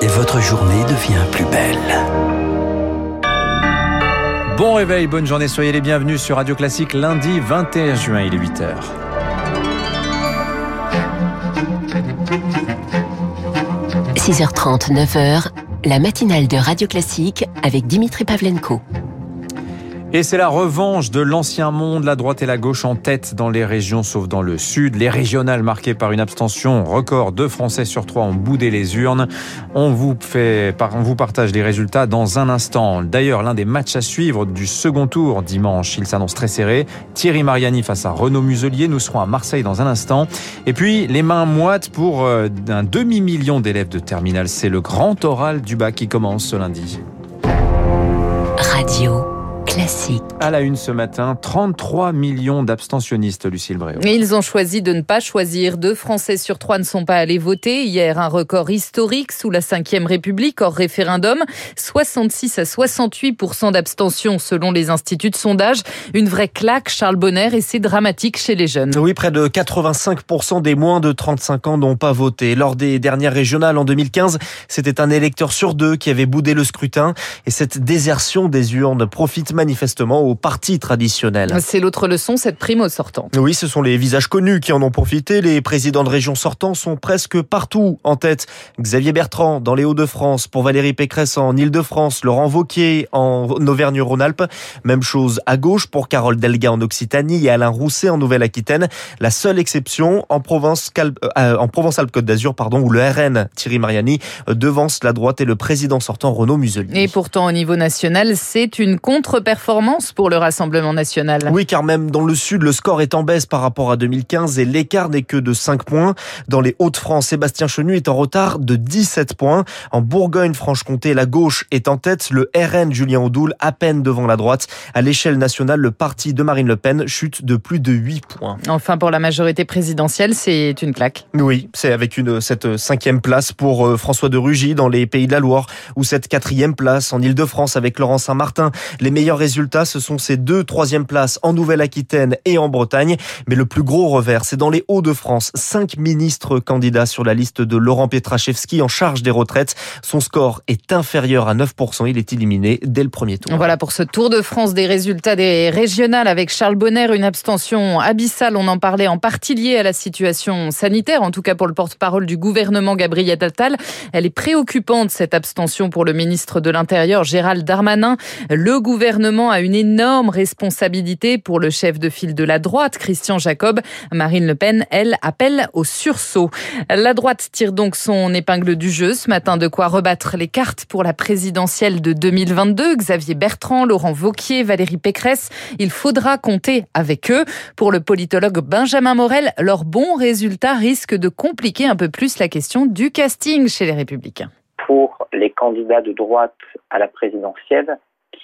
et votre journée devient plus belle. Bon réveil, bonne journée, soyez les bienvenus sur Radio Classique lundi 21 juin, il est 8h. « 6h30, 9h, la matinale de Radio Classique avec Dimitri Pavlenko. Et c'est la revanche de l'ancien monde, la droite et la gauche en tête dans les régions, sauf dans le sud. Les régionales marquées par une abstention record, deux Français sur trois ont boudé les urnes. On vous fait, on vous partage les résultats dans un instant. D'ailleurs, l'un des matchs à suivre du second tour dimanche, il s'annonce très serré. Thierry Mariani face à Renaud Muselier. Nous serons à Marseille dans un instant. Et puis, les mains moites pour euh, un demi-million d'élèves de terminale. C'est le grand oral du bac qui commence ce lundi. Classique. À la une ce matin, 33 millions d'abstentionnistes, Lucille Bréau. Ils ont choisi de ne pas choisir. Deux Français sur trois ne sont pas allés voter. Hier, un record historique sous la Ve République hors référendum. 66 à 68% d'abstention selon les instituts de sondage. Une vraie claque, Charles Bonner, et c'est dramatique chez les jeunes. Oui, près de 85 des moins de 35 ans n'ont pas voté. Lors des dernières régionales en 2015, c'était un électeur sur deux qui avait boudé le scrutin. Et cette désertion des urnes profite manifestement aux partis traditionnels. C'est l'autre leçon, cette prime aux sortants. Oui, ce sont les visages connus qui en ont profité. Les présidents de région sortants sont presque partout en tête. Xavier Bertrand dans les Hauts-de-France, pour Valérie Pécresse en Ile-de-France, Laurent Vauquier en Auvergne-Rhône-Alpes. Même chose à gauche pour Carole Delga en Occitanie et Alain Rousset en Nouvelle-Aquitaine. La seule exception en Provence, euh, en Provence-Alpes-Côte d'Azur, pardon, où le RN Thierry Mariani devance la droite et le président sortant Renaud Muselier. Et pourtant au niveau national, c'est une contre performance pour le Rassemblement national. Oui, car même dans le sud, le score est en baisse par rapport à 2015 et l'écart n'est que de 5 points. Dans les Hauts-de-France, Sébastien Chenu est en retard de 17 points. En Bourgogne-Franche-Comté, la gauche est en tête. Le RN Julien Audoul à peine devant la droite. À l'échelle nationale, le parti de Marine Le Pen chute de plus de 8 points. Enfin, pour la majorité présidentielle, c'est une claque. Oui, c'est avec une, cette cinquième place pour euh, François de Rugy dans les Pays de la Loire ou cette quatrième place en Ile-de-France avec Laurent Saint-Martin. Les meilleurs résultats, ce sont ces deux troisième places en Nouvelle-Aquitaine et en Bretagne. Mais le plus gros revers, c'est dans les Hauts-de-France. Cinq ministres candidats sur la liste de Laurent Pietraszewski en charge des retraites. Son score est inférieur à 9%. Il est éliminé dès le premier tour. Voilà pour ce Tour de France des résultats des régionales avec Charles Bonner. Une abstention abyssale. On en parlait en partie liée à la situation sanitaire, en tout cas pour le porte-parole du gouvernement Gabriel Attal. Elle est préoccupante, cette abstention pour le ministre de l'Intérieur Gérald Darmanin. Le gouvernement gouvernement a une énorme responsabilité pour le chef de file de la droite, Christian Jacob. Marine Le Pen, elle, appelle au sursaut. La droite tire donc son épingle du jeu ce matin, de quoi rebattre les cartes pour la présidentielle de 2022. Xavier Bertrand, Laurent Vauquier, Valérie Pécresse, il faudra compter avec eux. Pour le politologue Benjamin Morel, leurs bons résultats risquent de compliquer un peu plus la question du casting chez les Républicains. Pour les candidats de droite à la présidentielle,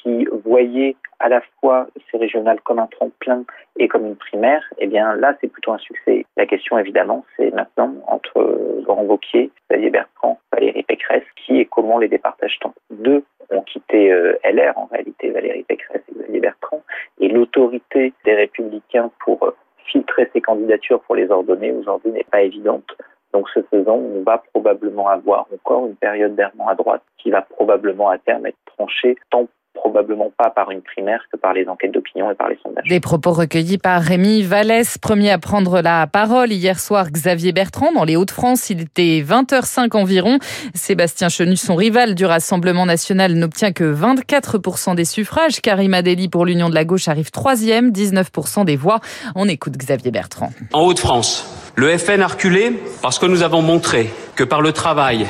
qui voyait à la fois ces régionales comme un tremplin et comme une primaire, eh bien là, c'est plutôt un succès. La question, évidemment, c'est maintenant entre Laurent Wauquiez, Xavier Bertrand, Valérie Pécresse, qui et comment les départage-t-on Deux ont quitté euh, LR, en réalité, Valérie Pécresse et Xavier Bertrand, et l'autorité des Républicains pour euh, filtrer ces candidatures, pour les ordonner aujourd'hui n'est pas évidente. Donc, ce faisant, on va probablement avoir encore une période d'errement à droite qui va probablement à terme être tranchée tant probablement pas par une primaire que par les enquêtes d'opinion et par les sondages. Des propos recueillis par Rémi Vallès, premier à prendre la parole hier soir, Xavier Bertrand, dans les Hauts-de-France. Il était 20h05 environ. Sébastien Chenu, son rival du Rassemblement national, n'obtient que 24% des suffrages. Karim Adeli pour l'Union de la gauche arrive troisième, 19% des voix. On écoute Xavier Bertrand. En Hauts-de-France, le FN a reculé parce que nous avons montré que par le travail,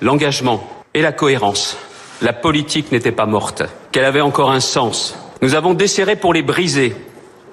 l'engagement et la cohérence, la politique n'était pas morte, qu'elle avait encore un sens. Nous avons desserré pour les briser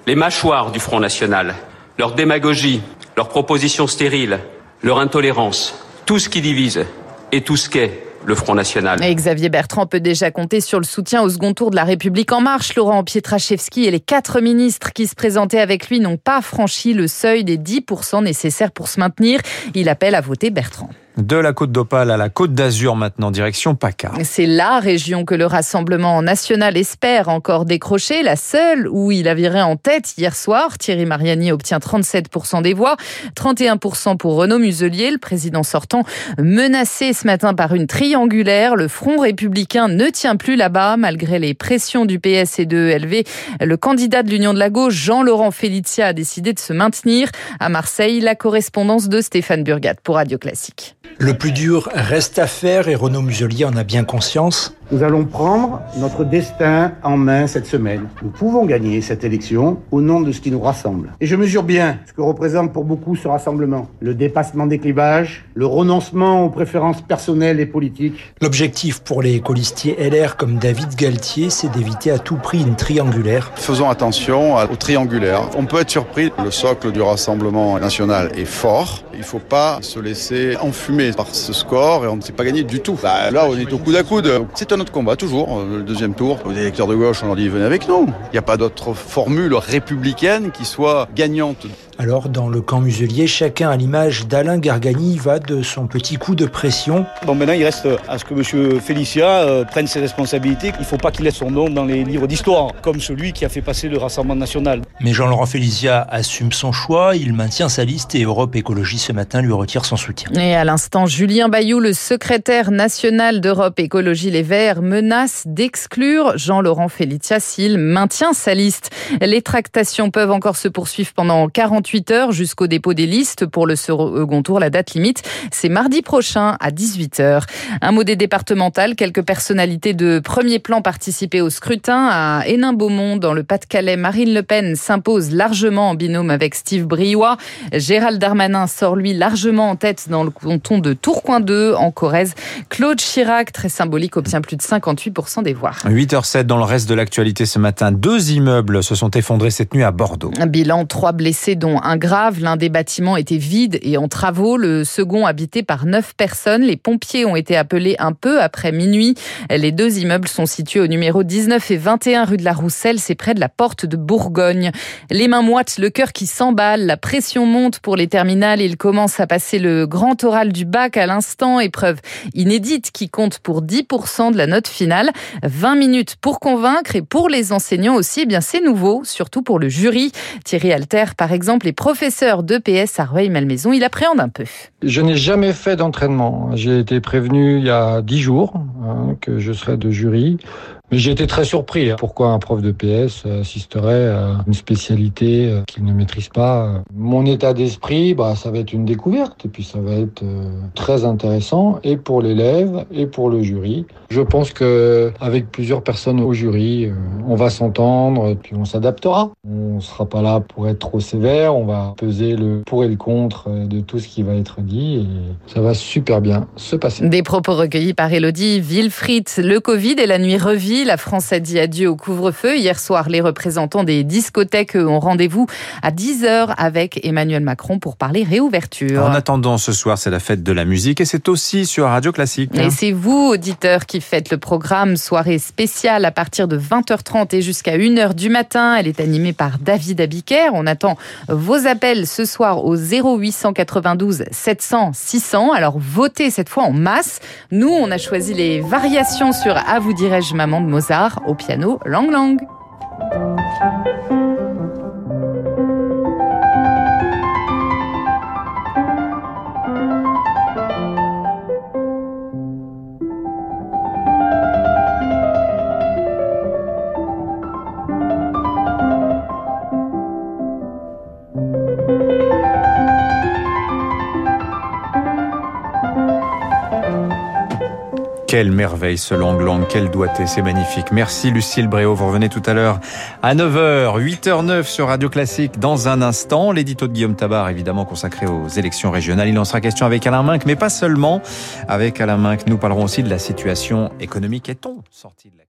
les mâchoires du Front National, leur démagogie, leurs propositions stériles, leur intolérance, tout ce qui divise et tout ce qu'est le Front National. Et Xavier Bertrand peut déjà compter sur le soutien au second tour de la République en marche. Laurent Pietraszewski et les quatre ministres qui se présentaient avec lui n'ont pas franchi le seuil des 10% nécessaires pour se maintenir. Il appelle à voter Bertrand. De la côte d'Opale à la côte d'Azur maintenant, direction PACA. C'est la région que le Rassemblement national espère encore décrocher, la seule où il a en tête hier soir. Thierry Mariani obtient 37% des voix, 31% pour Renaud Muselier, le président sortant, menacé ce matin par une triangulaire. Le Front républicain ne tient plus là-bas malgré les pressions du PS et de LV. Le candidat de l'Union de la gauche, Jean-Laurent Felicia, a décidé de se maintenir. À Marseille, la correspondance de Stéphane Burgat pour Radio Classique. Le plus dur reste à faire et Renaud Muselier en a bien conscience. Nous allons prendre notre destin en main cette semaine. Nous pouvons gagner cette élection au nom de ce qui nous rassemble. Et je mesure bien ce que représente pour beaucoup ce rassemblement. Le dépassement des clivages, le renoncement aux préférences personnelles et politiques. L'objectif pour les colistiers LR comme David Galtier, c'est d'éviter à tout prix une triangulaire. Faisons attention au triangulaire. On peut être surpris. Le socle du Rassemblement national est fort. Il ne faut pas se laisser enfumer par ce score et on ne sait pas gagner du tout. Bah, là, on est au coude à coude. C'est un notre combat, toujours. Euh, le deuxième tour, aux électeurs de gauche, on leur dit venez avec nous. Il n'y a pas d'autre formule républicaine qui soit gagnante. Alors, dans le camp muselier, chacun à l'image d'Alain Gargani va de son petit coup de pression. Bon, maintenant, il reste à ce que M. Félicia euh, prenne ses responsabilités. Il ne faut pas qu'il laisse son nom dans les livres d'histoire, comme celui qui a fait passer le Rassemblement national. Mais Jean-Laurent Félicia assume son choix, il maintient sa liste et Europe Écologie ce matin lui retire son soutien. Et à l'instant, Julien Bayou, le secrétaire national d'Europe Écologie Les Verts, menace d'exclure Jean-Laurent Félicia s'il maintient sa liste. Les tractations peuvent encore se poursuivre pendant 48 heures jusqu'au dépôt des listes pour le second tour. La date limite, c'est mardi prochain à 18 heures. Un mot des départementales. Quelques personnalités de premier plan participaient au scrutin à Hénin-Beaumont dans le Pas-de-Calais. Marine Le Pen s'impose largement en binôme avec Steve Briouat. Gérald Darmanin sort lui largement en tête dans le canton de Tourcoing 2 en Corrèze. Claude Chirac, très symbolique, obtient plus de 58% des voix. 8h07 dans le reste de l'actualité ce matin. Deux immeubles se sont effondrés cette nuit à Bordeaux. Un bilan, trois blessés dont un grave. L'un des bâtiments était vide et en travaux. Le second habité par neuf personnes. Les pompiers ont été appelés un peu après minuit. Les deux immeubles sont situés au numéro 19 et 21 rue de la Rousselle. C'est près de la porte de Bourgogne. Les mains moites, le cœur qui s'emballe. La pression monte pour les terminales. Il commence à passer le grand oral du bac à l'instant. Épreuve inédite qui compte pour 10% de la note finale. 20 minutes pour convaincre et pour les enseignants aussi. Eh bien, c'est nouveau, surtout pour le jury. Thierry Alter, par exemple, est professeur d'EPS à Rueil-Malmaison. Il appréhende un peu. Je n'ai jamais fait d'entraînement. J'ai été prévenu il y a 10 jours hein, que je serais de jury. Mais j'ai été très surpris. Hein. Pourquoi un prof de PS assisterait à une spécialité euh, qu'il ne maîtrise pas Mon état d'esprit, bah, ça va être une découverte et puis ça va être euh, très intéressant et pour l'élève et pour le jury. Je pense que avec plusieurs personnes au jury, euh, on va s'entendre puis on s'adaptera. On sera pas là pour être trop sévère. On va peser le pour et le contre de tout ce qui va être dit et ça va super bien se passer. Des propos recueillis par Elodie Wilfried. Le Covid et la nuit revit la France a dit adieu au couvre-feu. Hier soir, les représentants des discothèques ont rendez-vous à 10h avec Emmanuel Macron pour parler réouverture. En attendant, ce soir, c'est la fête de la musique et c'est aussi sur Radio Classique. Et c'est vous, auditeurs, qui faites le programme soirée spéciale à partir de 20h30 et jusqu'à 1h du matin. Elle est animée par David Abiker. On attend vos appels ce soir au 0892 700 600. Alors votez cette fois en masse. Nous, on a choisi les variations sur À vous dirais-je maman de Mozart au piano Lang Lang. Quelle merveille ce Lang Lang, quel doigté, c'est magnifique. Merci Lucille Bréau, vous revenez tout à l'heure à 9h, 8h09 sur Radio Classique dans un instant. L'édito de Guillaume Tabar, évidemment consacré aux élections régionales. Il en sera question avec Alain Minck, mais pas seulement. Avec Alain Minck, nous parlerons aussi de la situation économique. Est-on sorti de la